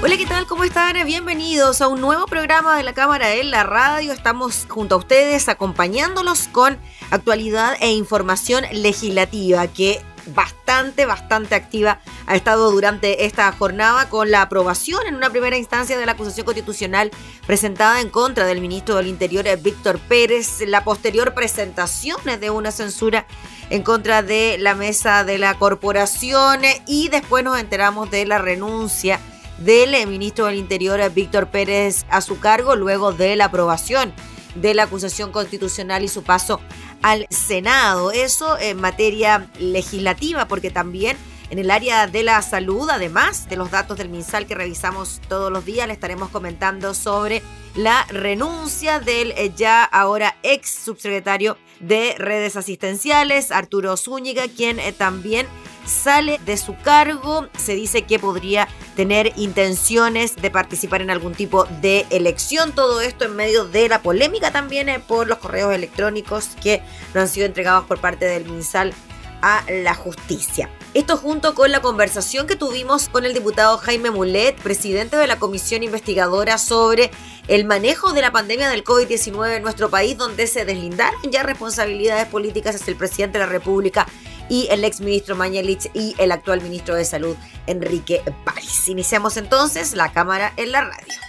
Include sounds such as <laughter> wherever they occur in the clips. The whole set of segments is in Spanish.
Hola, ¿qué tal? ¿Cómo están? Bienvenidos a un nuevo programa de la Cámara en la Radio. Estamos junto a ustedes acompañándolos con actualidad e información legislativa que bastante, bastante activa ha estado durante esta jornada con la aprobación en una primera instancia de la acusación constitucional presentada en contra del ministro del Interior Víctor Pérez, la posterior presentación de una censura en contra de la mesa de la corporación y después nos enteramos de la renuncia del eh, ministro del Interior, eh, Víctor Pérez, a su cargo luego de la aprobación de la acusación constitucional y su paso al Senado. Eso en materia legislativa, porque también en el área de la salud, además de los datos del MinSal que revisamos todos los días, le estaremos comentando sobre la renuncia del eh, ya ahora ex subsecretario de redes asistenciales, Arturo Zúñiga, quien también sale de su cargo. Se dice que podría tener intenciones de participar en algún tipo de elección. Todo esto en medio de la polémica también eh, por los correos electrónicos que no han sido entregados por parte del MinSal a la justicia. Esto junto con la conversación que tuvimos con el diputado Jaime Mulet, presidente de la comisión investigadora sobre el manejo de la pandemia del COVID-19 en nuestro país, donde se deslindaron ya responsabilidades políticas hacia el presidente de la República y el ex ministro Mañalich y el actual ministro de Salud Enrique París. Iniciamos entonces la cámara en la radio.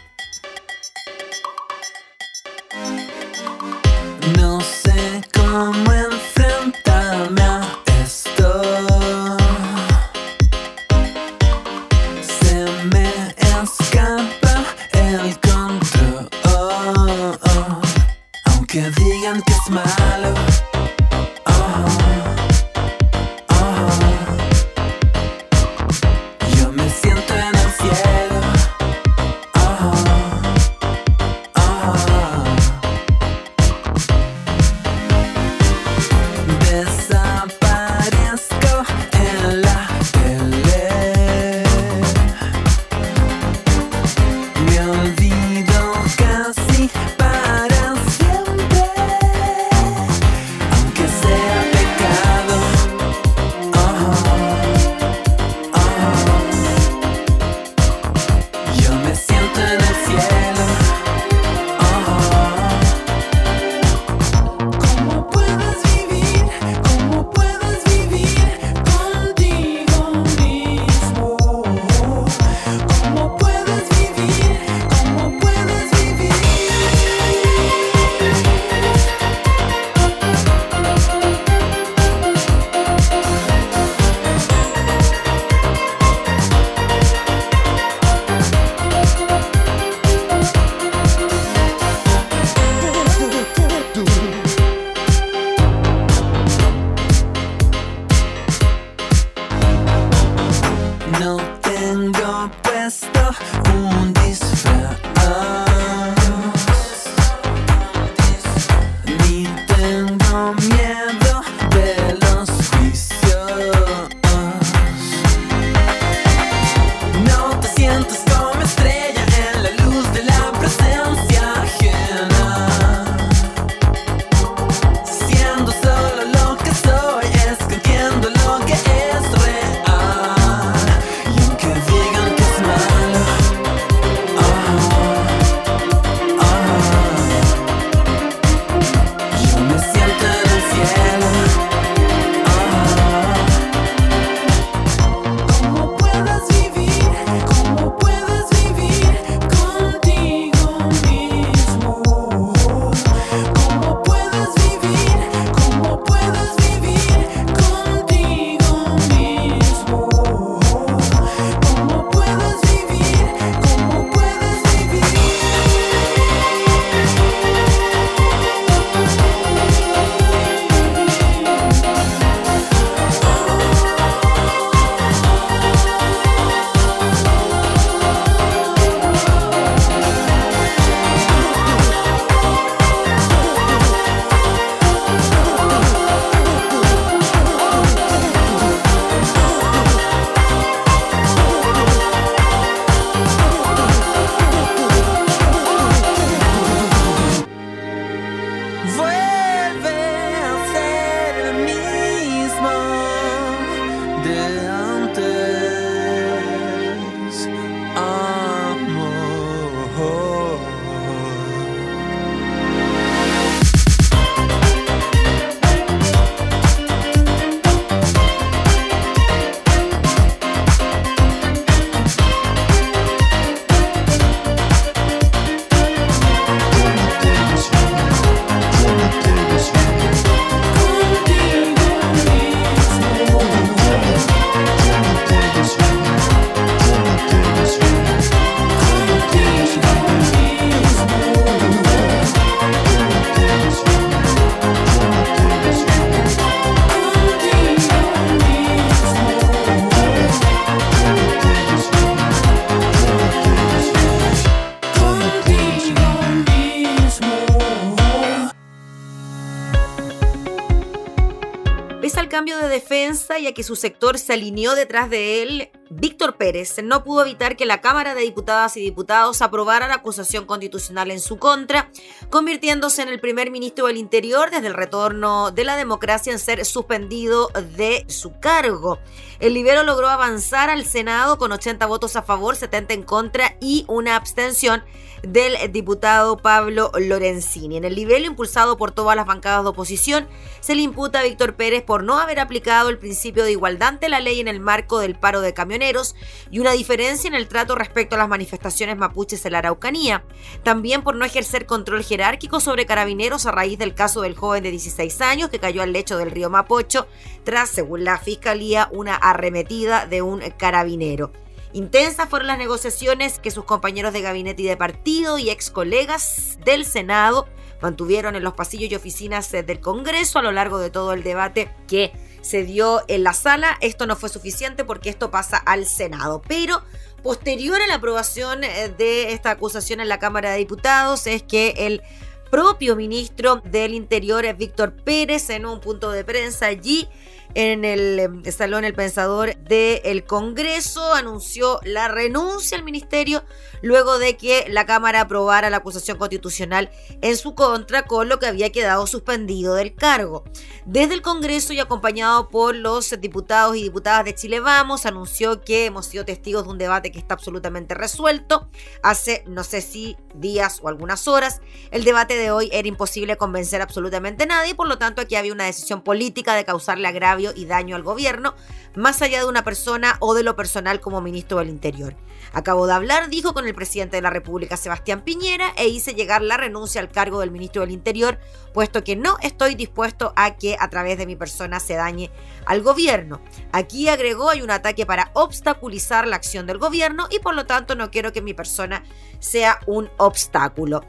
Que su sector se alineó detrás de él, Víctor Pérez no pudo evitar que la Cámara de Diputadas y Diputados aprobara la acusación constitucional en su contra, convirtiéndose en el primer ministro del Interior desde el retorno de la democracia en ser suspendido de su cargo. El libero logró avanzar al Senado con 80 votos a favor, 70 en contra y una abstención del diputado Pablo Lorenzini. En el libelo impulsado por todas las bancadas de oposición, se le imputa a Víctor Pérez por no haber aplicado el principio de igualdad ante la ley en el marco del paro de camioneros y una diferencia en el trato respecto a las manifestaciones mapuches en la Araucanía. También por no ejercer control jerárquico sobre carabineros a raíz del caso del joven de 16 años que cayó al lecho del río Mapocho tras, según la fiscalía, una arremetida de un carabinero. Intensas fueron las negociaciones que sus compañeros de gabinete y de partido y ex colegas del Senado mantuvieron en los pasillos y oficinas del Congreso a lo largo de todo el debate que se dio en la sala. Esto no fue suficiente porque esto pasa al Senado, pero posterior a la aprobación eh, de esta acusación en la Cámara de Diputados es que el propio ministro del Interior, Víctor Pérez, en un punto de prensa allí, en el em, Salón El Pensador del Congreso, anunció la renuncia al ministerio luego de que la Cámara aprobara la acusación constitucional en su contra, con lo que había quedado suspendido del cargo. Desde el Congreso y acompañado por los diputados y diputadas de Chile Vamos, anunció que hemos sido testigos de un debate que está absolutamente resuelto. Hace no sé si días o algunas horas, el debate de hoy era imposible convencer absolutamente a nadie, por lo tanto aquí había una decisión política de causarle agravio y daño al gobierno, más allá de una persona o de lo personal como ministro del Interior. Acabo de hablar, dijo con el presidente de la República, Sebastián Piñera, e hice llegar la renuncia al cargo del ministro del Interior, puesto que no estoy dispuesto a que a través de mi persona se dañe al gobierno. Aquí agregó, hay un ataque para obstaculizar la acción del gobierno y por lo tanto no quiero que mi persona sea un obstáculo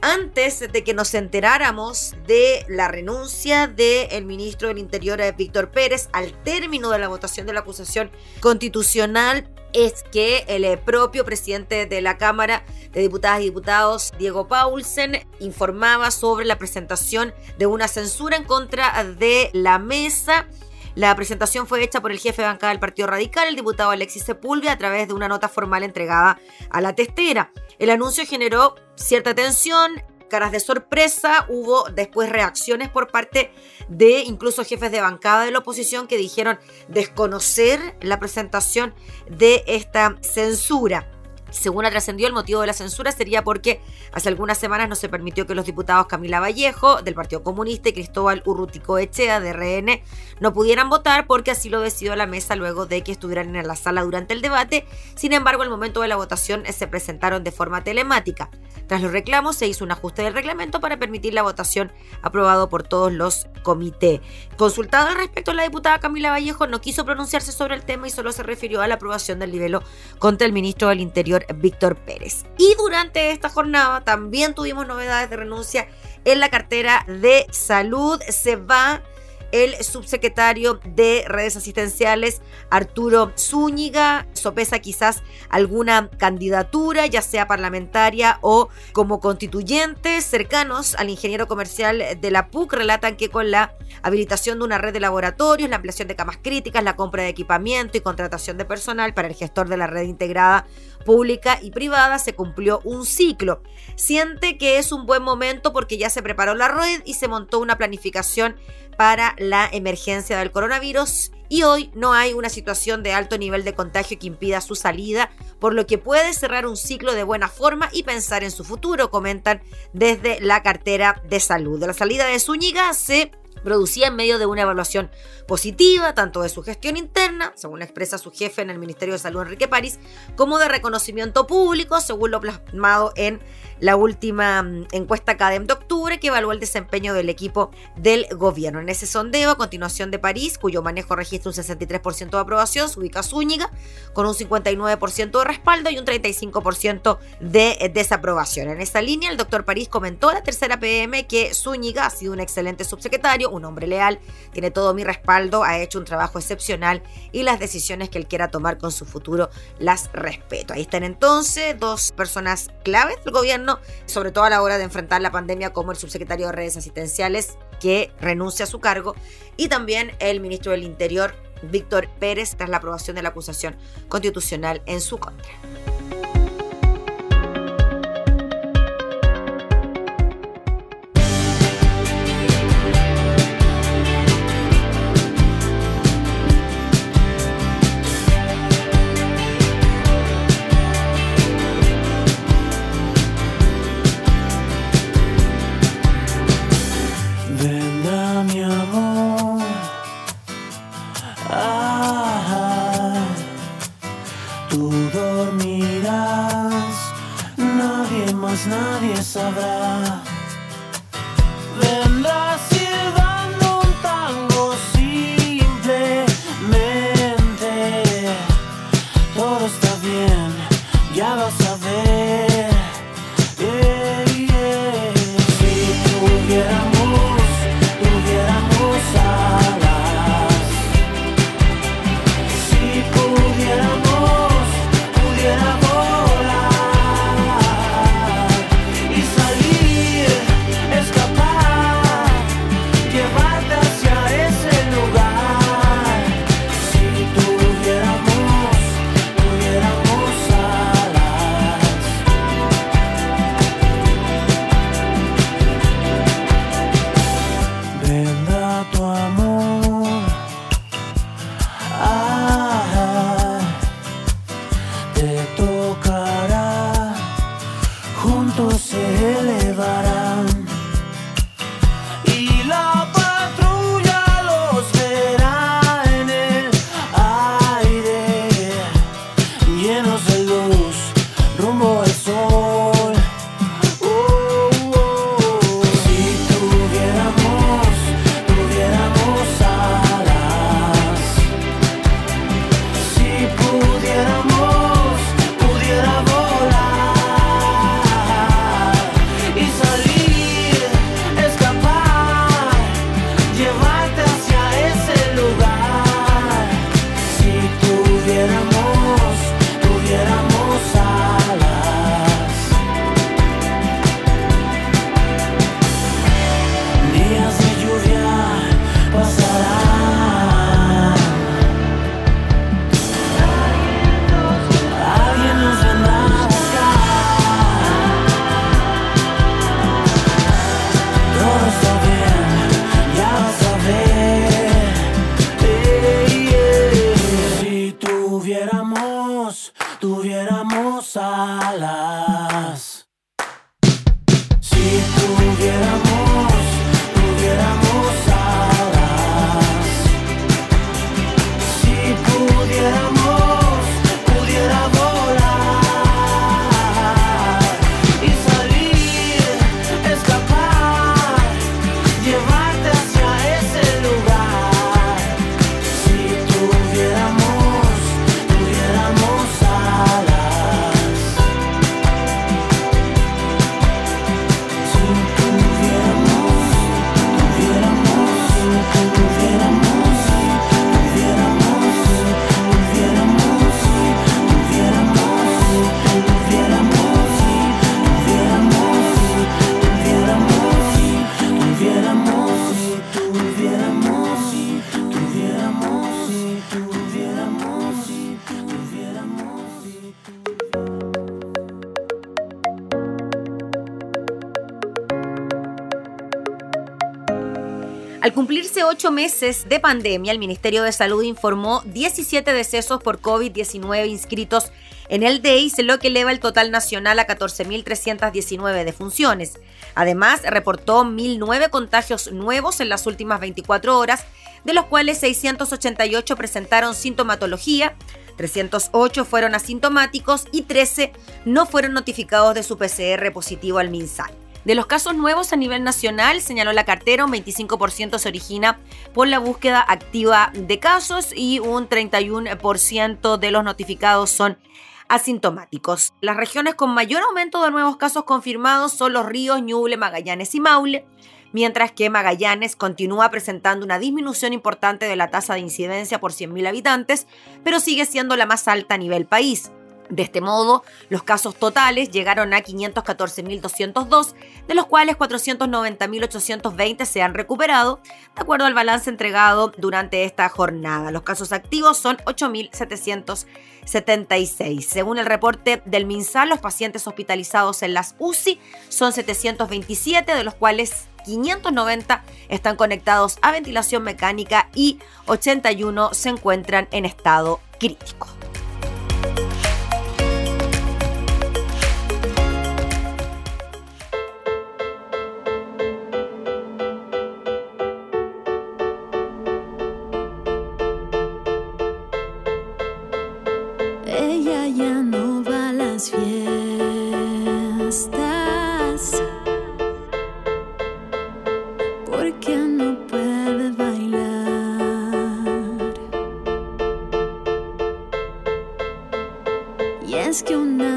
antes de que nos enteráramos de la renuncia del ministro del Interior, eh, Víctor Pérez, al término de la votación de la acusación constitucional, es que el eh, propio presidente de la Cámara de Diputadas y Diputados, Diego Paulsen, informaba sobre la presentación de una censura en contra de la mesa la presentación fue hecha por el jefe de bancada del Partido Radical, el diputado Alexis Sepúlveda, a través de una nota formal entregada a la testera. El anuncio generó cierta tensión, caras de sorpresa, hubo después reacciones por parte de incluso jefes de bancada de la oposición que dijeron desconocer la presentación de esta censura. Según ha trascendido, el motivo de la censura sería porque hace algunas semanas no se permitió que los diputados Camila Vallejo, del Partido Comunista, y Cristóbal Urrutico Echea, de RN, no pudieran votar porque así lo decidió la mesa luego de que estuvieran en la sala durante el debate. Sin embargo, al momento de la votación se presentaron de forma telemática. Tras los reclamos, se hizo un ajuste del reglamento para permitir la votación aprobado por todos los comités. Consultado al respecto, la diputada Camila Vallejo no quiso pronunciarse sobre el tema y solo se refirió a la aprobación del nivel contra el ministro del Interior, Víctor Pérez. Y durante esta jornada también tuvimos novedades de renuncia en la cartera de salud. Se va el subsecretario de redes asistenciales, Arturo Zúñiga, sopesa quizás alguna candidatura, ya sea parlamentaria o como constituyente. Cercanos al ingeniero comercial de la PUC relatan que con la habilitación de una red de laboratorios, la ampliación de camas críticas, la compra de equipamiento y contratación de personal para el gestor de la red integrada pública y privada se cumplió un ciclo. Siente que es un buen momento porque ya se preparó la red y se montó una planificación para la emergencia del coronavirus y hoy no hay una situación de alto nivel de contagio que impida su salida, por lo que puede cerrar un ciclo de buena forma y pensar en su futuro, comentan desde la cartera de salud. De la salida de Zúñiga se producía en medio de una evaluación positiva, tanto de su gestión interna, según expresa su jefe en el Ministerio de Salud Enrique París, como de reconocimiento público, según lo plasmado en la última mm, encuesta CADEM de octubre que evaluó el desempeño del equipo del gobierno. En ese sondeo, a continuación de París, cuyo manejo registra un 63% de aprobación, se ubica Zúñiga con un 59% de respaldo y un 35% de desaprobación. En esa línea, el doctor París comentó a la tercera PM que Zúñiga ha sido un excelente subsecretario, un hombre leal, tiene todo mi respaldo, ha hecho un trabajo excepcional y las decisiones que él quiera tomar con su futuro las respeto. Ahí están entonces dos personas claves del gobierno sobre todo a la hora de enfrentar la pandemia como el subsecretario de redes asistenciales que renuncia a su cargo, y también el ministro del Interior, Víctor Pérez, tras la aprobación de la acusación constitucional en su contra. más nadie sabrá. Ocho meses de pandemia, el Ministerio de Salud informó 17 decesos por COVID-19 inscritos en el DEIS, lo que eleva el total nacional a 14.319 defunciones. Además, reportó 1.009 contagios nuevos en las últimas 24 horas, de los cuales 688 presentaron sintomatología, 308 fueron asintomáticos y 13 no fueron notificados de su PCR positivo al MinSal. De los casos nuevos a nivel nacional, señaló la cartera, un 25% se origina por la búsqueda activa de casos y un 31% de los notificados son asintomáticos. Las regiones con mayor aumento de nuevos casos confirmados son los ríos Ñuble, Magallanes y Maule, mientras que Magallanes continúa presentando una disminución importante de la tasa de incidencia por 100.000 habitantes, pero sigue siendo la más alta a nivel país. De este modo, los casos totales llegaron a 514.202, de los cuales 490.820 se han recuperado, de acuerdo al balance entregado durante esta jornada. Los casos activos son 8.776. Según el reporte del MinSal, los pacientes hospitalizados en las UCI son 727, de los cuales 590 están conectados a ventilación mecánica y 81 se encuentran en estado crítico. Que una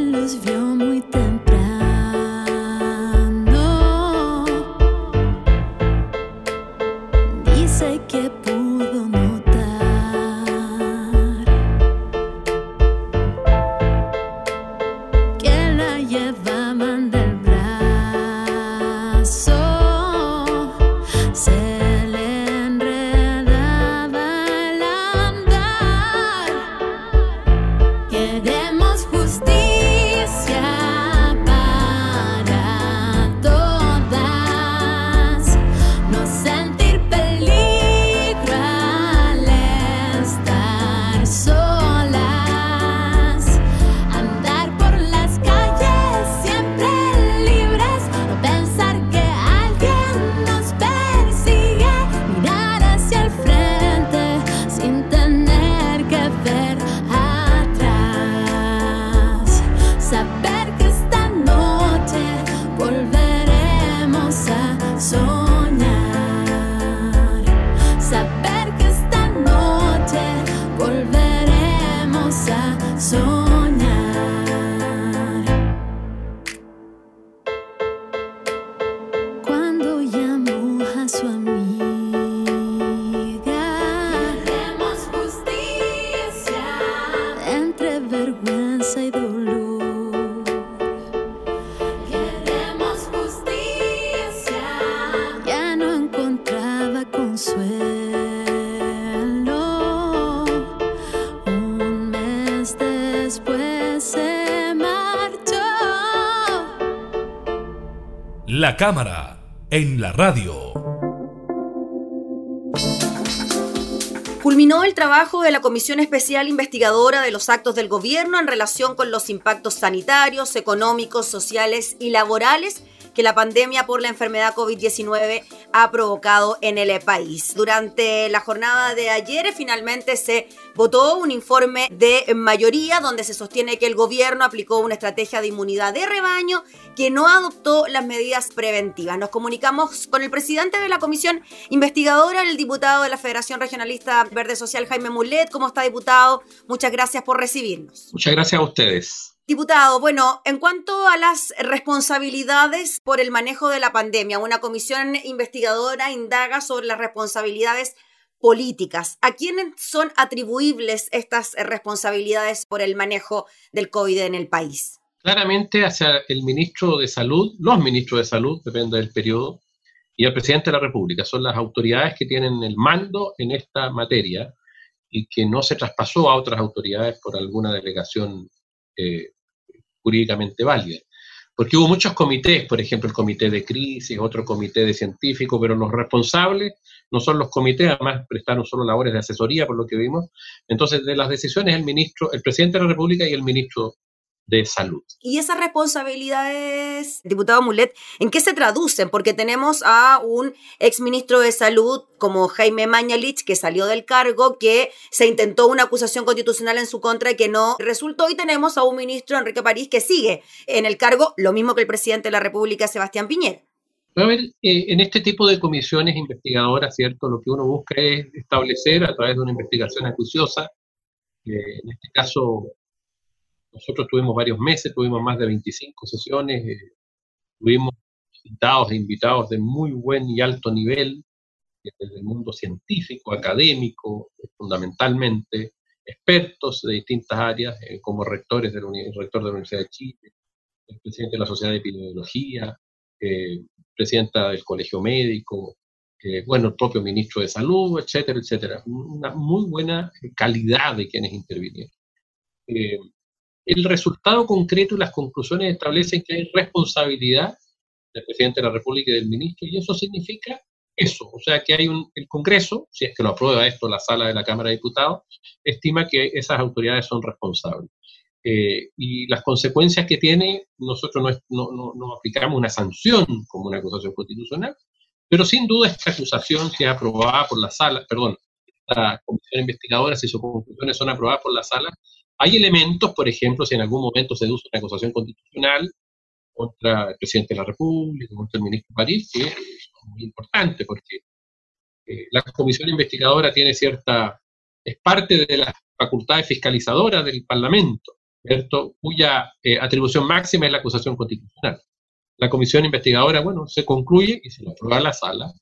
Alguien los vio muy temprano. Después se marchó. La cámara en la radio. Culminó el trabajo de la Comisión Especial Investigadora de los Actos del Gobierno en relación con los impactos sanitarios, económicos, sociales y laborales que la pandemia por la enfermedad COVID-19 ha provocado en el país. Durante la jornada de ayer finalmente se votó un informe de mayoría donde se sostiene que el gobierno aplicó una estrategia de inmunidad de rebaño que no adoptó las medidas preventivas. Nos comunicamos con el presidente de la comisión investigadora, el diputado de la Federación Regionalista Verde Social, Jaime Mulet. ¿Cómo está, diputado? Muchas gracias por recibirnos. Muchas gracias a ustedes. Diputado, bueno, en cuanto a las responsabilidades por el manejo de la pandemia, una comisión investigadora indaga sobre las responsabilidades políticas. ¿A quiénes son atribuibles estas responsabilidades por el manejo del COVID en el país? Claramente hacia el ministro de Salud, los ministros de Salud, depende del periodo, y el presidente de la República. Son las autoridades que tienen el mando en esta materia y que no se traspasó a otras autoridades por alguna delegación eh, jurídicamente válida. Porque hubo muchos comités, por ejemplo, el comité de crisis, otro comité de científicos, pero los responsables no son los comités, además prestaron solo labores de asesoría, por lo que vimos. Entonces, de las decisiones, el ministro, el presidente de la República y el ministro de salud. Y esas responsabilidades, diputado Mulet, ¿en qué se traducen? Porque tenemos a un exministro de salud como Jaime Mañalich, que salió del cargo, que se intentó una acusación constitucional en su contra y que no resultó, y tenemos a un ministro, Enrique París, que sigue en el cargo, lo mismo que el presidente de la República, Sebastián Piñera. A ver, eh, en este tipo de comisiones investigadoras, ¿cierto? Lo que uno busca es establecer a través de una investigación acuciosa, eh, en este caso nosotros tuvimos varios meses, tuvimos más de 25 sesiones, eh, tuvimos invitados e invitados de muy buen y alto nivel, desde el mundo científico, académico, fundamentalmente, expertos de distintas áreas, eh, como rectores del rector de la Universidad de Chile, el presidente de la Sociedad de Epidemiología, eh, presidenta del Colegio Médico, bueno, el propio ministro de Salud, etcétera, etcétera. Una muy buena calidad de quienes intervinieron el resultado concreto y las conclusiones establecen que hay responsabilidad del presidente de la República y del ministro, y eso significa eso, o sea que hay un, el Congreso, si es que lo aprueba esto la sala de la Cámara de Diputados, estima que esas autoridades son responsables. Eh, y las consecuencias que tiene, nosotros no, no, aplicamos una sanción como una acusación constitucional, pero sin duda esta acusación, si es aprobada por la sala, perdón, esta comisión investigadora, si sus conclusiones son aprobadas por la sala, hay elementos, por ejemplo, si en algún momento se deduce una acusación constitucional contra el presidente de la República, contra el ministro París, que es muy importante porque eh, la comisión investigadora tiene cierta, es parte de las facultades fiscalizadoras del Parlamento, ¿cierto? cuya eh, atribución máxima es la acusación constitucional. La comisión investigadora, bueno, se concluye y se lo aprueba la sala,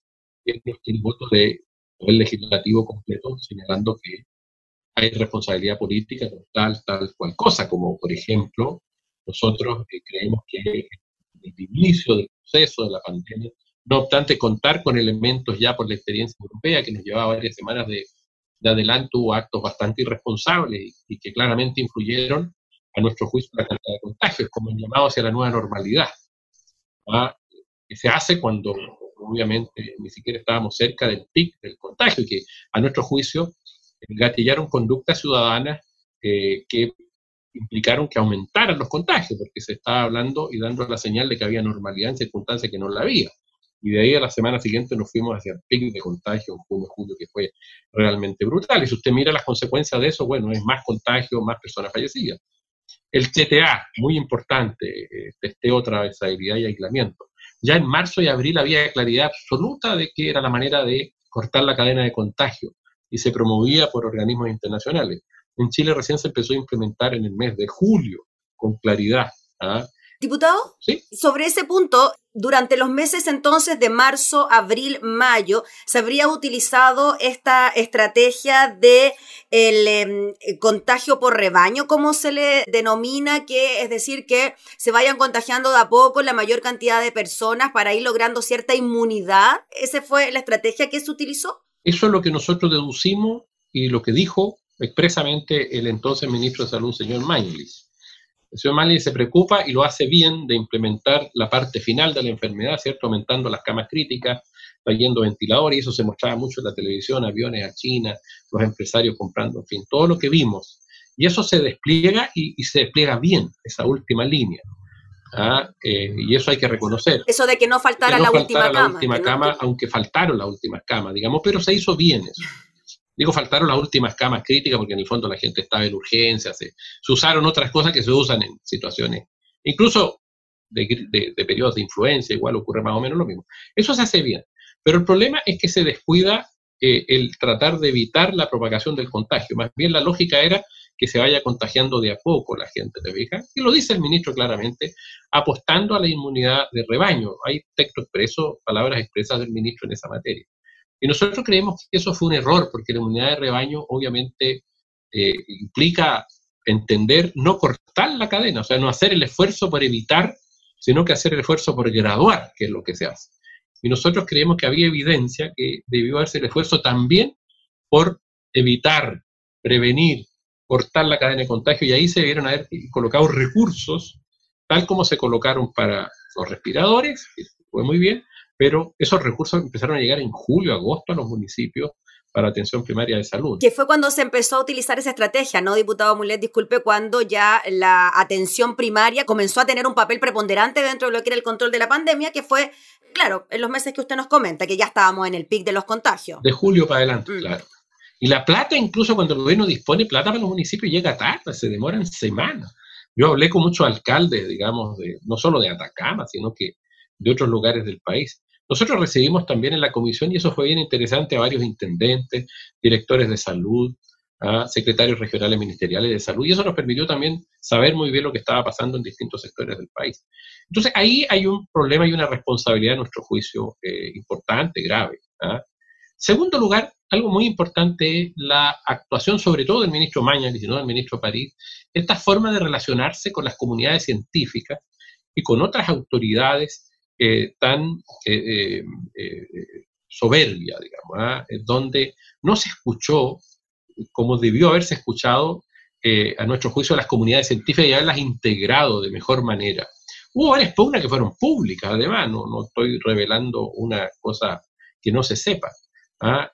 y tiene voto de el legislativo completo señalando que hay responsabilidad política tal, tal cual cosa, como por ejemplo, nosotros eh, creemos que el inicio del proceso de la pandemia, no obstante contar con elementos ya por la experiencia europea que nos llevaba varias semanas de, de adelanto, hubo actos bastante irresponsables y, que claramente influyeron a nuestro juicio la cantidad de contagios, como el llamado hacia la nueva normalidad, ¿ah? que se hace cuando obviamente ni siquiera estábamos cerca del pic del contagio y que a nuestro juicio gatillaron conductas ciudadanas que implicaron que aumentaran los contagios, porque se estaba hablando y dando la señal de que había normalidad en circunstancias que no la había. Y de ahí a la semana siguiente nos fuimos hacia el pico de contagio en junio, julio, que fue realmente brutal. Y si usted mira las consecuencias de eso, bueno, es más contagio, más personas fallecidas. El TTA, muy importante, eh, testeo, trazabilidad y aislamiento. Ya en marzo y abril había claridad absoluta de que era la manera de cortar la cadena de contagio y se promovía por organismos internacionales. En Chile recién se empezó a implementar en el mes de julio con claridad. ¿ah? Diputado, ¿Sí? sobre ese punto, durante los meses entonces de marzo, abril, mayo, se habría utilizado esta estrategia de el em, contagio por rebaño, como se le denomina, que es decir, que se vayan contagiando de a poco la mayor cantidad de personas para ir logrando cierta inmunidad. ¿Esa fue la estrategia que se utilizó? Eso es lo que nosotros deducimos y lo que dijo expresamente el entonces ministro de Salud, señor Mañulis. El señor Mañulis se preocupa y lo hace bien de implementar la parte final de la enfermedad, ¿cierto? Aumentando las camas críticas, trayendo ventiladores, y eso se mostraba mucho en la televisión, aviones a China, los empresarios comprando, en fin, todo lo que vimos. Y eso se despliega y, y se despliega bien, esa última línea. ¿Ah? Eh, y eso hay que reconocer. Eso de que no faltara, que no la, faltara última la cama. última no- aunque faltaron las últimas camas, digamos, pero se hizo bien eso. Digo, faltaron las últimas camas críticas porque en el fondo la gente estaba en urgencia, se, se usaron otras cosas que se usan en situaciones, incluso de, de- de periodos de influencia, igual ocurre más o menos lo mismo. Eso se hace bien, pero el problema es que se descuida eh, el tratar de evitar la propagación del contagio. Más bien la lógica era que se vaya contagiando de a poco la gente, ¿te fijas? Y lo dice el ministro claramente, apostando a la inmunidad de rebaño. Hay texto expreso, palabras expresas del ministro en esa materia. Y nosotros creemos que eso fue un error, porque la inmunidad de rebaño obviamente eh, implica entender no cortar la cadena, o sea, no hacer el esfuerzo por evitar, sino que hacer el esfuerzo por graduar, que es lo que se hace. Y nosotros creemos que había evidencia que debió hacerse el esfuerzo también por evitar, prevenir, cortar la cadena de contagio, y ahí se debieron haber colocado recursos, tal como se colocaron para los respiradores, que fue muy bien, pero esos recursos empezaron a llegar en julio, agosto a los municipios para atención primaria de salud. Que fue cuando se empezó a utilizar esa estrategia, ¿no, diputado Mulet? Disculpe, cuando ya la atención primaria comenzó a tener un papel preponderante dentro de lo que era el control de la pandemia, que fue, claro, en los meses que usted nos comenta, que ya estábamos en el pic de los contagios. De julio para adelante, Mm. claro. Y la plata, incluso cuando el gobierno dispone plata para los municipios, llega tarde, se demoran semanas. Yo hablé con muchos alcaldes, digamos, de, no solo de Atacama, sino que de otros lugares del país. Nosotros recibimos también en la comisión, y eso fue bien interesante, a varios intendentes, directores de salud, a secretarios regionales ministeriales de salud, y eso nos permitió también saber muy bien lo que estaba pasando en distintos sectores del país. Entonces, ahí hay un problema y una responsabilidad, a nuestro juicio, eh, importante, grave. ¿ah? Segundo lugar, algo muy importante es la actuación, sobre todo del ministro Mañalich y no del ministro París, esta forma de relacionarse con las comunidades científicas y con otras autoridades eh, tan eh, eh, eh, soberbia, digamos, ¿ah? Eh, donde no se escuchó como debió haberse escuchado, eh, a nuestro juicio, las comunidades científicas y haberlas integrado de mejor manera. Hubo varias pugnas que fueron públicas, además, no, no estoy revelando una cosa que no se sepa.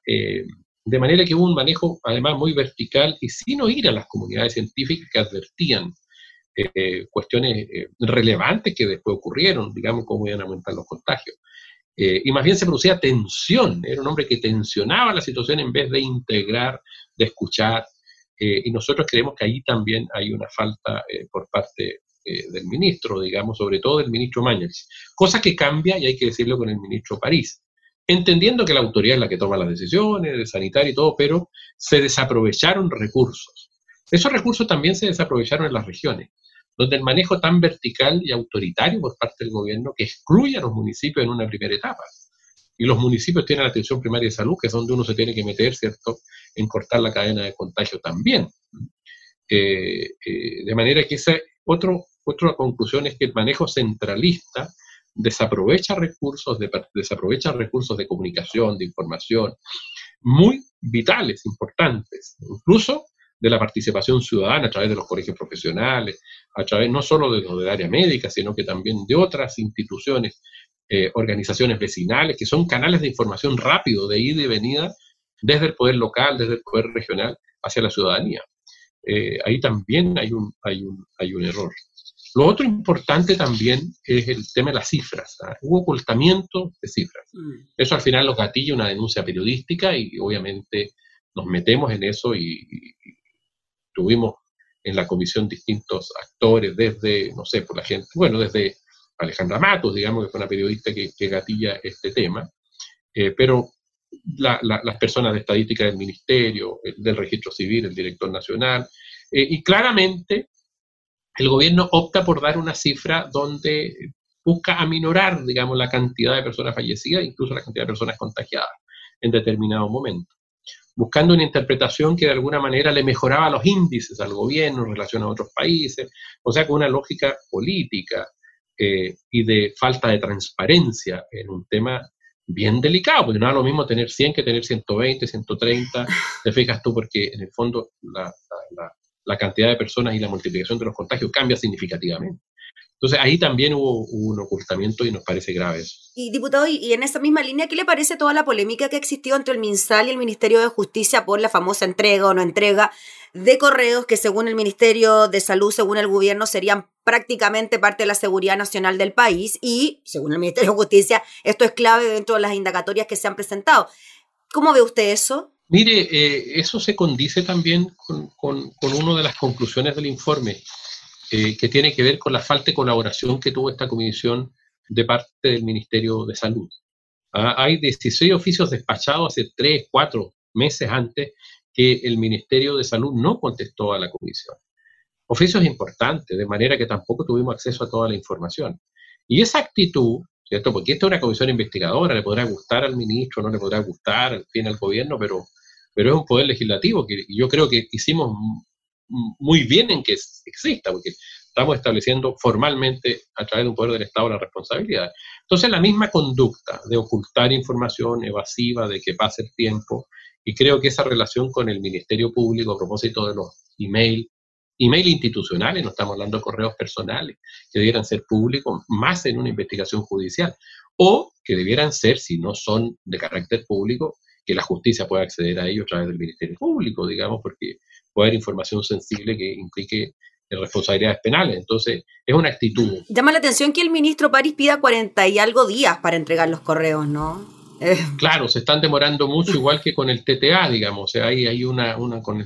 Eh, de manera que hubo un manejo, además, muy vertical y sin oír a las comunidades científicas que advertían eh, cuestiones eh, relevantes que después ocurrieron, digamos, cómo iban a aumentar los contagios. Y más bien se producía tensión, era un hombre que tensionaba la situación en vez de integrar, de escuchar, y nosotros creemos que ahí también hay una falta por parte del ministro, digamos, sobre todo del ministro Mañalich, cosa que cambia, y hay que decirlo con el ministro París, entendiendo que la autoridad es la que toma las decisiones, de sanitario y todo, pero se desaprovecharon recursos. Esos recursos también se desaprovecharon en las regiones, donde el manejo tan vertical y autoritario por parte del gobierno que excluye a los municipios en una primera etapa. Y los municipios tienen la atención primaria de salud, que es donde uno se tiene que meter, ¿cierto?, en cortar la cadena de contagio también. Eh, eh, de manera que esa otro, otra conclusión es que el manejo centralista desaprovecha recursos, de, desaprovecha recursos de comunicación, de información, muy vitales, importantes, incluso de la participación ciudadana a través de los colegios profesionales, a través no solo de los del área médica, sino que también de otras instituciones, eh, organizaciones vecinales, que son canales de información rápido, de ida y venida, desde el poder local, desde el poder regional, hacia la ciudadanía. Eh, ahí también hay un, hay, un, hay un error. Lo otro importante también es el tema de las cifras. ¿ah? Hubo ocultamiento de cifras. Mm. Eso al final lo gatilla una denuncia periodística y obviamente nos metemos en eso y, y, y tuvimos en la comisión distintos actores, desde, no sé, por la gente, bueno, desde Alejandra Matos, digamos, que fue una periodista que, que gatilla este tema, eh, pero la, la, las personas de estadística del ministerio, el, del registro civil, el director nacional, eh, y claramente el gobierno opta por dar una cifra donde busca aminorar, digamos, la cantidad de personas fallecidas, incluso la cantidad de personas contagiadas en determinado momento, buscando una interpretación que de alguna manera le mejoraba los índices al gobierno en relación a otros países, o sea, con una lógica política eh, y de falta de transparencia en un tema bien delicado, porque no es lo mismo tener 100 que tener 120, 130, te fijas tú, porque en el fondo la, la cantidad de personas y la multiplicación de los contagios cambia significativamente. Entonces ahí también hubo, hubo un ocultamiento y nos parece grave eso. Y diputado, y en esa misma línea, ¿qué le parece toda la polémica que existió entre el MinSal y el Ministerio de Justicia por la famosa entrega o no entrega de correos que según el Ministerio de Salud, según el gobierno, serían prácticamente parte de la seguridad nacional del país y, según el Ministerio de Justicia, esto es clave dentro de las indagatorias que se han presentado. ¿Cómo ve usted eso? Mire, eh, eso se condice también con, con, una de las conclusiones del informe, eh, que tiene que ver con la falta de colaboración que tuvo esta comisión de parte del Ministerio de Salud. Ah, hay 16 oficios despachados hace 3, 4 meses antes que el Ministerio de Salud no contestó a la comisión. Oficios importantes, de manera que tampoco tuvimos acceso a toda la información. Y esa actitud, ¿cierto? Porque esta es una comisión investigadora, le podrá gustar al ministro, no le podrá gustar, al fin, al gobierno, pero, pero es un poder legislativo que yo creo que hicimos muy bien en que exista, porque estamos estableciendo formalmente a través de un poder del Estado la responsabilidad. Entonces, la misma conducta de ocultar información evasiva, de que pase el tiempo, y creo que esa relación con el Ministerio Público a propósito de los email, email institucionales, no estamos hablando de correos personales, que debieran ser públicos, más en una investigación judicial, o que debieran ser, si no son de carácter público, que la justicia pueda acceder a ellos a través del Ministerio Público, digamos, porque puede haber información sensible que implique responsabilidades penales. Entonces, es una actitud. Llama la atención que el ministro París pida 40 y algo días para entregar los correos, ¿no? Eh. Claro, se están demorando mucho, <laughs> igual que con el TTA, digamos, o sea, hay, hay una, una con,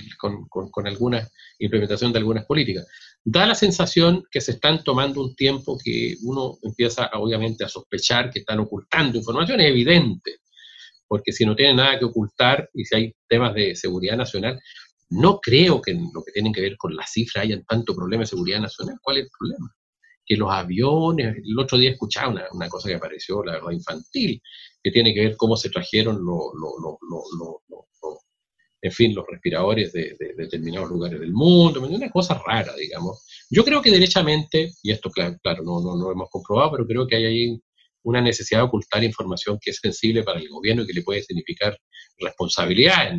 con, con, alguna implementación de algunas políticas. Da la sensación que se están tomando un tiempo que uno empieza, obviamente, a sospechar que están ocultando información, es evidente, porque si no tienen nada que ocultar y si hay temas de seguridad nacional, no creo que en lo que tienen que ver con la cifra hayan tanto problema de seguridad nacional. ¿Cuál es el problema? Que los aviones, el otro día escuchaba una, una cosa que apareció, la verdad, infantil, que tiene que ver cómo se trajeron los, en fin, los respiradores de, determinados lugares del mundo, una cosa rara, digamos. Yo creo que derechamente, y esto claro, no, no, no lo hemos comprobado, pero creo que hay ahí una necesidad de ocultar información que es sensible para el gobierno y que le puede significar responsabilidad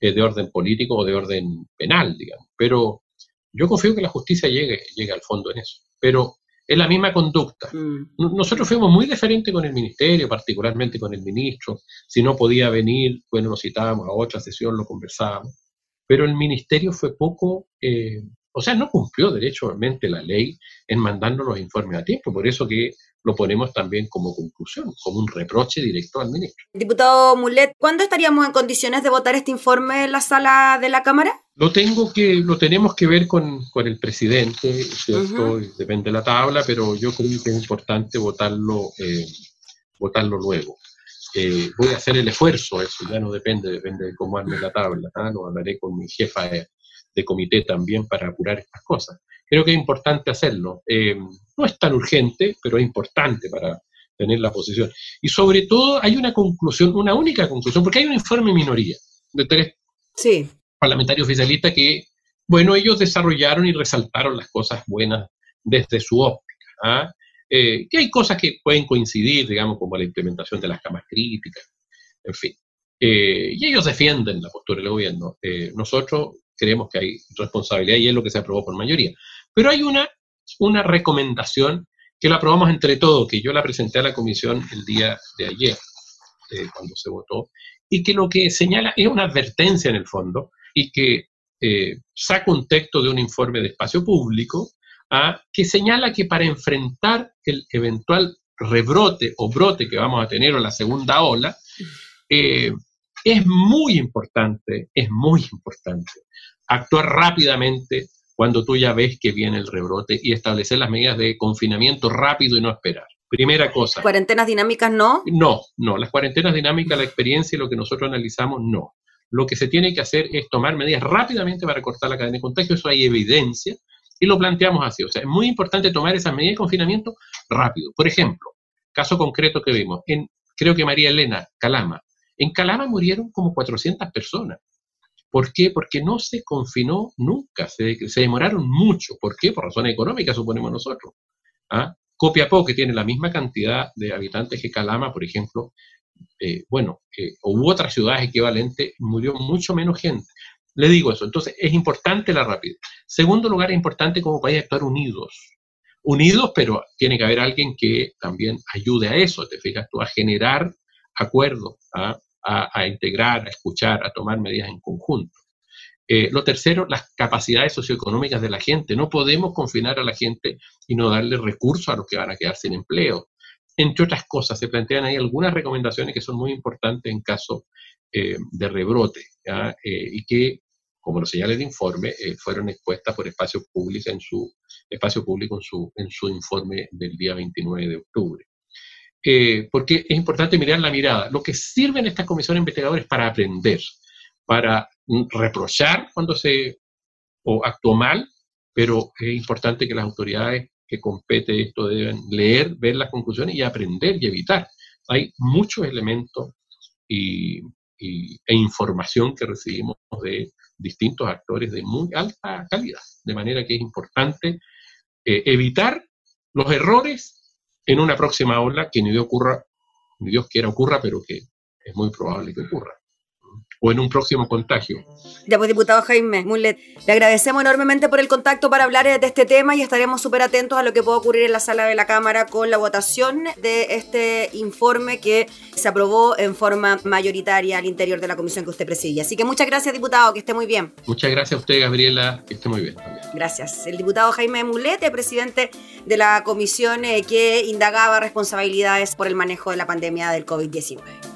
de orden político o de orden penal, digamos. Pero yo confío que la justicia llegue, llegue al fondo en eso. Pero es la misma conducta. Mm. Nosotros fuimos muy diferentes con el ministerio, particularmente con el ministro. Si no podía venir, bueno, lo citábamos a otra sesión, lo conversábamos. Pero el ministerio fue poco, eh, o sea, no cumplió derechamente la ley en mandarnos los informes a tiempo. Por eso que lo ponemos también como conclusión, como un reproche directo al ministro. Diputado Mulet, ¿cuándo estaríamos en condiciones de votar este informe en la sala de la Cámara? Lo tengo que, lo tenemos que ver con, con el presidente, ¿cierto? Depende de la tabla, pero yo creo que es importante votarlo, eh, votarlo luego. Eh, voy a hacer el esfuerzo, eso ya no depende, depende de cómo arme la tabla. ¿ah? Lo hablaré con mi jefa de, de comité también para apurar estas cosas creo que es importante hacerlo. Eh, no es tan urgente, pero es importante para tener la posición. Y sobre todo hay una conclusión, una única conclusión, porque hay un informe minoría de tres sí. Parlamentarios oficialistas que, bueno, ellos desarrollaron y resaltaron las cosas buenas desde su óptica. ¿ah? Eh, que hay cosas que pueden coincidir, digamos, como la implementación de las camas críticas, en fin. Eh, y ellos defienden la postura del gobierno. nosotros creemos que hay responsabilidad y es lo que se aprobó por mayoría. Pero hay una, una recomendación que la aprobamos entre todos, que yo la presenté a la comisión el día de ayer, eh, cuando se votó, y que lo que señala es una advertencia en el fondo y que eh, saca un texto de un informe de espacio público ¿ah? que señala que para enfrentar el eventual rebrote o brote que vamos a tener o la segunda ola, eh, es muy importante, es muy importante actuar rápidamente cuando tú ya ves que viene el rebrote y establecer las medidas de confinamiento rápido y no esperar. Primera cosa. ¿Cuarentenas dinámicas no? No, no. Las cuarentenas dinámicas, la experiencia y lo que nosotros analizamos, no. Lo que se tiene que hacer es tomar medidas rápidamente para cortar la cadena de contagio. Eso hay evidencia y lo planteamos así. O sea, es muy importante tomar esas medidas de confinamiento rápido. Por ejemplo, caso concreto que vimos, en, creo que María Elena, Calama. En Calama murieron como 400 personas. ¿Por qué? Porque no se confinó nunca, se, demoraron mucho. ¿Por qué? Por razones económicas, suponemos nosotros. ¿Ah? Copiapó, que tiene la misma cantidad de habitantes que Calama, por ejemplo, eh, bueno, hubo otras ciudades equivalentes, murió mucho menos gente. Le digo eso, entonces es importante la rapidez. Segundo lugar, es importante como país actuar unidos. Unidos, pero tiene que haber alguien que también ayude a eso, te fijas tú, a generar acuerdos, ¿ah? a, integrar, a escuchar, a tomar medidas en conjunto. Eh, lo tercero, las capacidades socioeconómicas de la gente. No podemos confinar a la gente y no darle recursos a los que van a quedar sin empleo. Entre otras cosas, se plantean ahí algunas recomendaciones que son muy importantes en caso eh, de rebrote ¿ya? Eh, y que, como lo señala el informe, fueron expuestas por Espacio Público en su, espacio público en su, en su informe del día 29 de octubre. porque es importante mirar la mirada. Lo que sirven estas comisiones investigadoras para aprender, para reprochar cuando se o actuó mal, pero es importante que las autoridades que compete esto deben leer, ver las conclusiones y aprender y evitar. Hay muchos elementos y, e información que recibimos de distintos actores de muy alta calidad, de manera que es importante eh, evitar los errores en una próxima ola que ni Dios, ocurra, ni Dios quiera ocurra, pero que es muy probable que ocurra o en un próximo contagio. Ya pues, diputado Jaime Mulet, le agradecemos enormemente por el contacto para hablar de este tema y estaremos súper atentos a lo que pueda ocurrir en la sala de la Cámara con la votación de este informe que se aprobó en forma mayoritaria al interior de la comisión que usted preside. Así que muchas gracias, diputado, que esté muy bien. Muchas gracias a usted, Gabriela, que esté muy bien. Gracias. El diputado Jaime Mulete, presidente de la comisión eh, que indagaba responsabilidades por el manejo de la pandemia del COVID-19.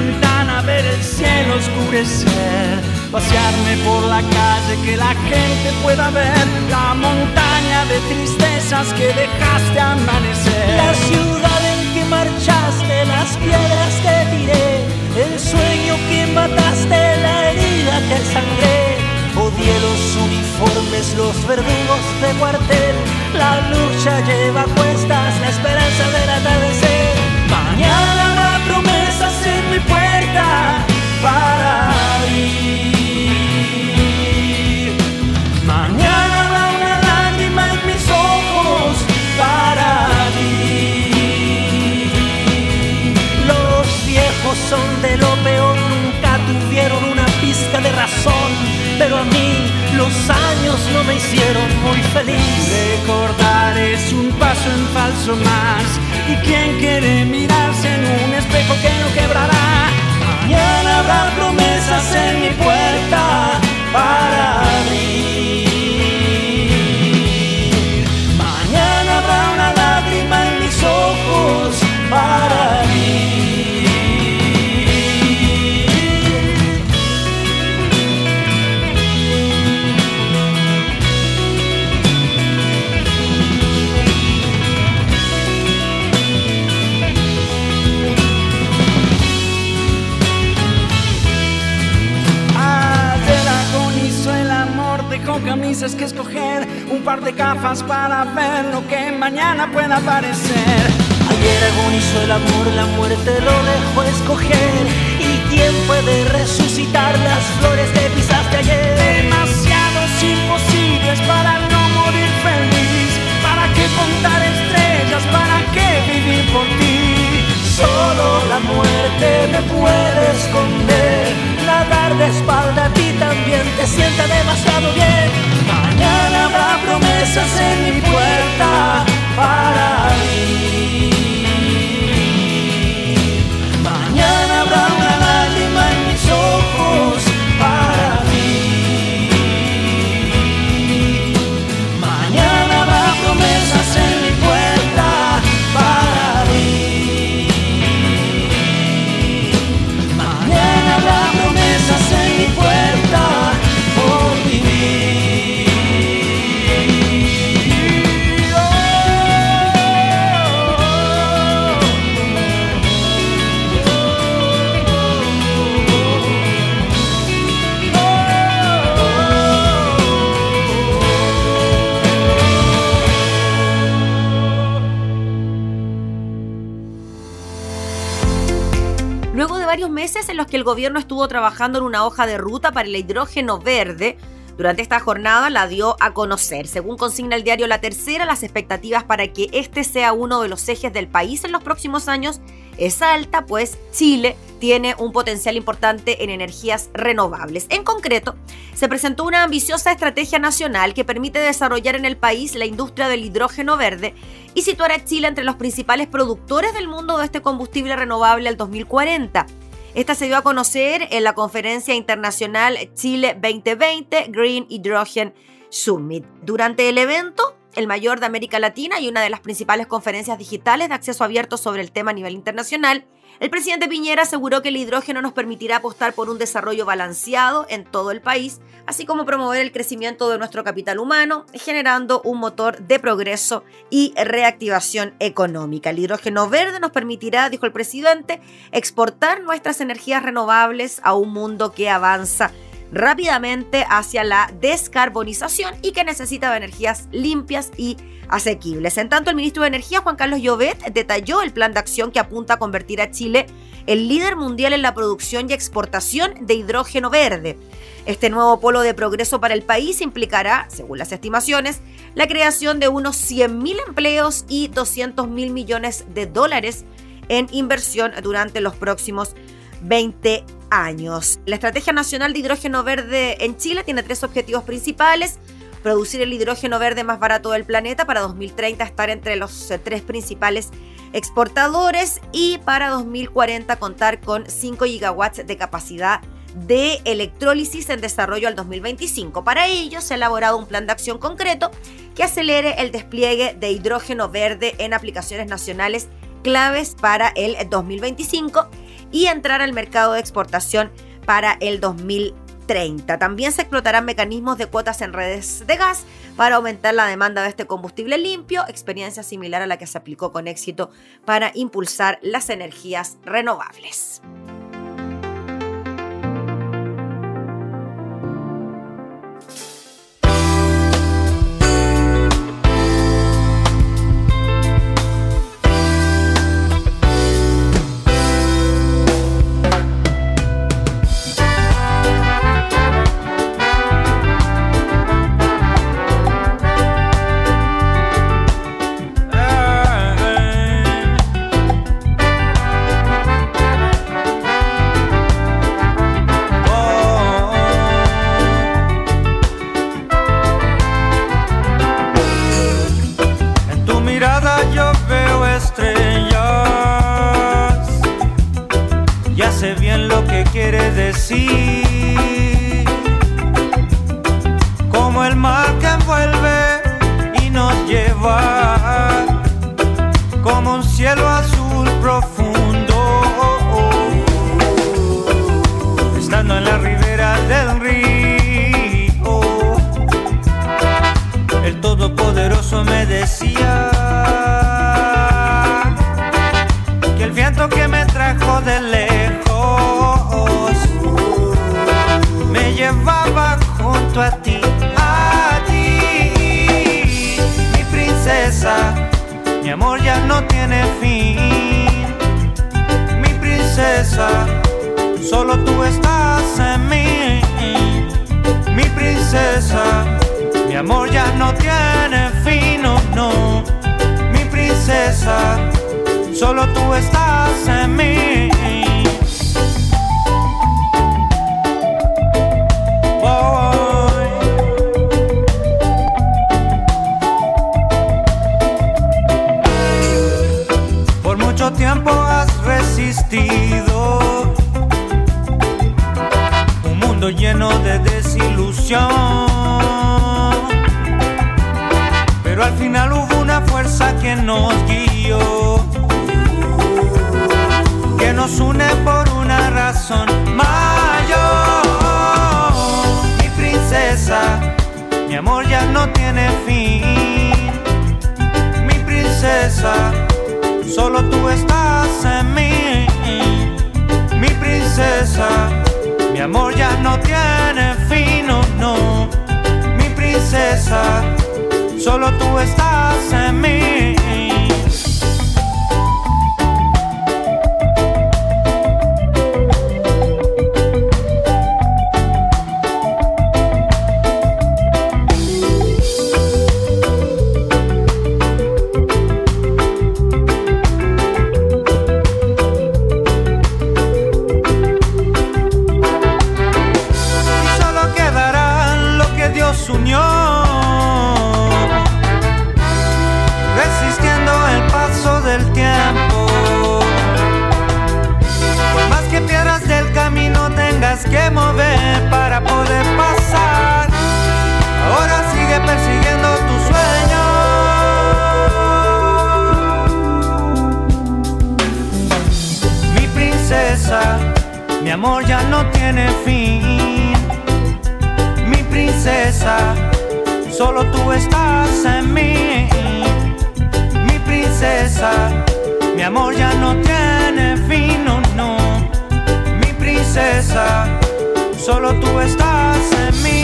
Ventana, ver el cielo oscurecer, pasearme por la calle, que la gente pueda ver la montaña de tristezas que dejaste amanecer. La ciudad en que marchaste, las piedras que tiré, el sueño que mataste, la herida que sangré. Odié los uniformes, los verdugos de cuartel, la lucha lleva a cuestas la esperanza del atardecer. Mañana puerta para abrir. Mañana habrá una lágrima en mis ojos para abrir. Los viejos son de lo los años no me hicieron muy feliz. Recordar es un paso en falso más. ¿Y quien quiere mirarse en un espejo que no quebrará? Mañana habrá promesas en mi puerta para camisas que escoger, un par de gafas para ver lo que mañana pueda aparecer. Ayer agonizó el amor, la muerte lo dejó escoger. ¿Y quién puede resucitar las flores que pisaste ayer? Demasiados imposibles para no morir feliz. ¿Para qué contar estrellas? ¿Para qué vivir por ti? Solo la muerte me puede esconder. Nadar de espalda a ti también te sienta demasiado bien. Mañana habrá promesas en mi puerta para abrir. Los que el gobierno estuvo trabajando en una hoja de ruta para el hidrógeno verde. Durante esta jornada la dio a conocer. Según consigna el diario La Tercera, las expectativas para que este sea uno de los ejes del país en los próximos años es alta, pues Chile tiene un potencial importante en energías renovables. En concreto, se presentó una ambiciosa estrategia nacional que permite desarrollar en el país la industria del hidrógeno verde y situar a Chile entre los principales productores del mundo de este combustible renovable al 2040. Esta se dio a conocer en la conferencia internacional Chile 2020 Green Hydrogen Summit. Durante el evento, el mayor de América Latina y una de las principales conferencias digitales de acceso abierto sobre el tema a nivel internacional, el presidente Piñera aseguró que el hidrógeno nos permitirá apostar por un desarrollo balanceado en todo el país, así como promover el crecimiento de nuestro capital humano, generando un motor de progreso y reactivación económica. El hidrógeno verde nos permitirá, dijo el presidente, exportar nuestras energías renovables a un mundo que avanza rápidamente hacia la descarbonización y que necesita de energías limpias y asequibles. En tanto, el ministro de Energía, Juan Carlos Llobet, detalló el plan de acción que apunta a convertir a Chile el líder mundial en la producción y exportación de hidrógeno verde. Este nuevo polo de progreso para el país implicará, según las estimaciones, la creación de unos 100.000 empleos y 200 mil millones de dólares en inversión durante los próximos 20 años. La Estrategia Nacional de Hidrógeno Verde en Chile tiene tres objetivos principales. Producir el hidrógeno verde más barato del planeta para 2030 estar entre los eh, tres principales exportadores y para 2040 contar con 5 gigawatts de capacidad de electrólisis en desarrollo al 2025. Para ello se ha elaborado un plan de acción concreto que acelere el despliegue de hidrógeno verde en aplicaciones nacionales claves para el 2025 y entrar al mercado de exportación para el 2030. También se explotarán mecanismos de cuotas en redes de gas para aumentar la demanda de este combustible limpio, experiencia similar a la que se aplicó con éxito para impulsar las energías renovables. no tiene fin. Mi princesa, solo tú estás en mí. Mi princesa, mi amor ya no tiene fin, no, no. Mi princesa, solo tú estás en mí. tiempo has resistido. Un mundo lleno de desilusión. Pero al final hubo una fuerza que nos guió. Que nos une por una razón mayor. Mi princesa, mi amor ya no tiene fin. Mi princesa Solo tú estás en mí, mi princesa. Mi amor ya no tiene fin, no, no. Mi princesa, solo tú estás en mí. Que mover para poder pasar. Ahora sigue persiguiendo tu sueño. Mi princesa, mi amor ya no tiene fin. Mi princesa, solo tú estás en mí. Mi princesa, mi amor ya no tiene fin, princesa, solo tú estás en mí.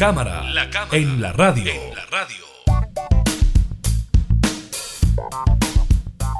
La cámara, en la radio.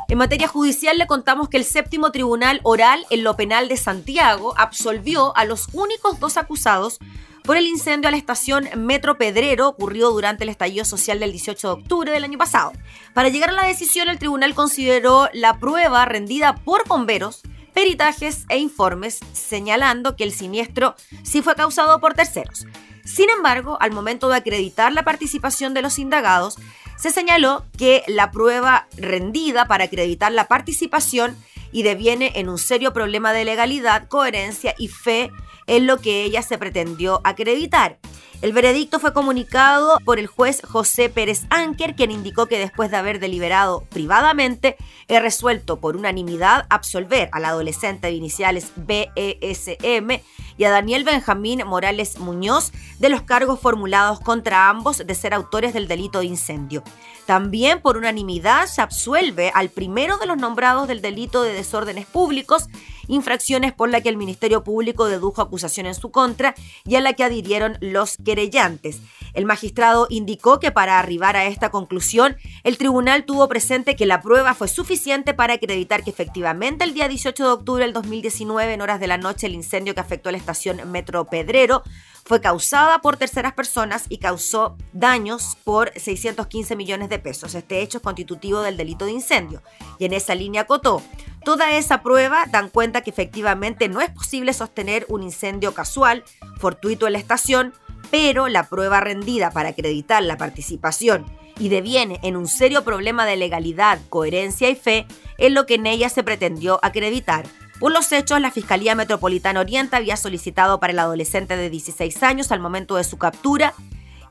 En materia judicial le contamos que el séptimo tribunal oral en lo penal de Santiago absolvió a los únicos dos acusados por el incendio a la estación Metro Pedrero ocurrido durante el estallido social del 18 de octubre del año pasado. Para llegar a la decisión, el tribunal consideró la prueba rendida por bomberos, peritajes e informes, señalando que el siniestro sí fue causado por terceros. Sin embargo, al momento de acreditar la participación de los indagados, se señaló que la prueba rendida para acreditar la participación y deviene en un serio problema de legalidad, coherencia y fe en lo que ella se pretendió acreditar. El veredicto fue comunicado por el juez José Pérez Anker, quien indicó que después de haber deliberado privadamente, he resuelto por unanimidad absolver al adolescente de iniciales BESM y a Daniel Benjamín Morales Muñoz de los cargos formulados contra ambos de ser autores del delito de incendio. También por unanimidad se absuelve al primero de los nombrados del delito de desórdenes públicos, infracciones por la que el Ministerio Público dedujo acusación en su contra y a la que adhirieron los querellantes. El magistrado indicó que para arribar a esta conclusión, el tribunal tuvo presente que la prueba fue suficiente para acreditar que efectivamente el día 18 de octubre del 2019, en horas de la noche, el incendio que afectó a la estación Metro Pedrero fue causada por terceras personas y causó daños por 615 millones de pesos. Este hecho es constitutivo del delito de incendio. Y en esa línea acotó, toda esa prueba dan cuenta que efectivamente no es posible sostener un incendio casual, fortuito en la estación, pero la prueba rendida para acreditar la participación y deviene en un serio problema de legalidad, coherencia y fe es lo que en ella se pretendió acreditar. Por los hechos, la Fiscalía Metropolitana Oriente había solicitado para el adolescente de 16 años al momento de su captura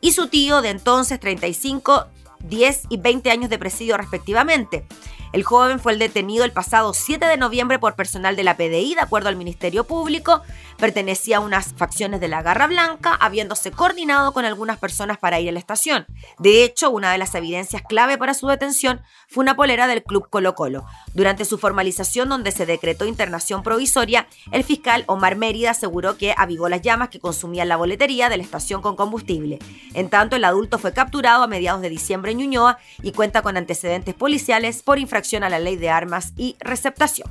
y su tío de entonces 35, 10 y 20 años de presidio respectivamente. El joven fue el detenido el pasado 7 de noviembre por personal de la PDI, de acuerdo al Ministerio Público. Pertenecía a unas facciones de la Garra Blanca, habiéndose coordinado con algunas personas para ir a la estación. De hecho, una de las evidencias clave para su detención fue una polera del Club Colo Colo. Durante su formalización, donde se decretó internación provisoria, el fiscal Omar Mérida aseguró que avivó las llamas que consumían la boletería de la estación con combustible. En tanto, el adulto fue capturado a mediados de diciembre en Ñuñoa y cuenta con antecedentes policiales por infracción a la ley de armas y receptación.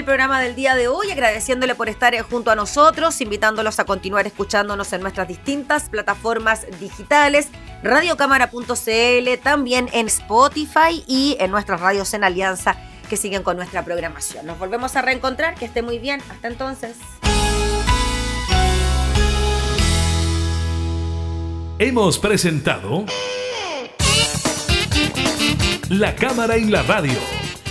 El programa del día de hoy, agradeciéndole por estar eh, junto a nosotros, invitándolos a continuar escuchándonos en nuestras distintas plataformas digitales, radiocámara.cl, también en Spotify y en nuestras radios en alianza que siguen con nuestra programación. Nos volvemos a reencontrar, que esté muy bien. Hasta entonces. Hemos presentado La Cámara y la Radio.